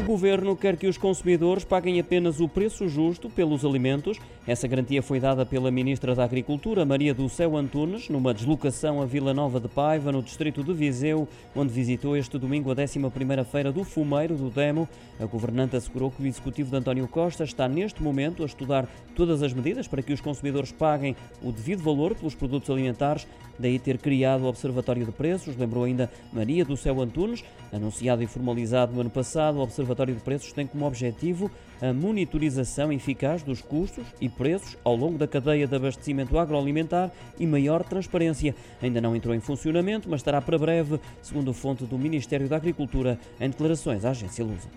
O governo quer que os consumidores paguem apenas o preço justo pelos alimentos. Essa garantia foi dada pela ministra da Agricultura, Maria do Céu Antunes, numa deslocação a Vila Nova de Paiva, no distrito de Viseu, onde visitou este domingo a 11ª feira do Fumeiro do Demo. A governante assegurou que o executivo de António Costa está neste momento a estudar todas as medidas para que os consumidores paguem o devido valor pelos produtos alimentares, daí ter criado o Observatório de Preços, lembrou ainda Maria do Céu Antunes, anunciado e formalizado no ano passado, o Observatório de Preços tem como objetivo a monitorização eficaz dos custos e preços ao longo da cadeia de abastecimento agroalimentar e maior transparência. Ainda não entrou em funcionamento, mas estará para breve, segundo fonte do Ministério da Agricultura, em declarações à agência Lusa.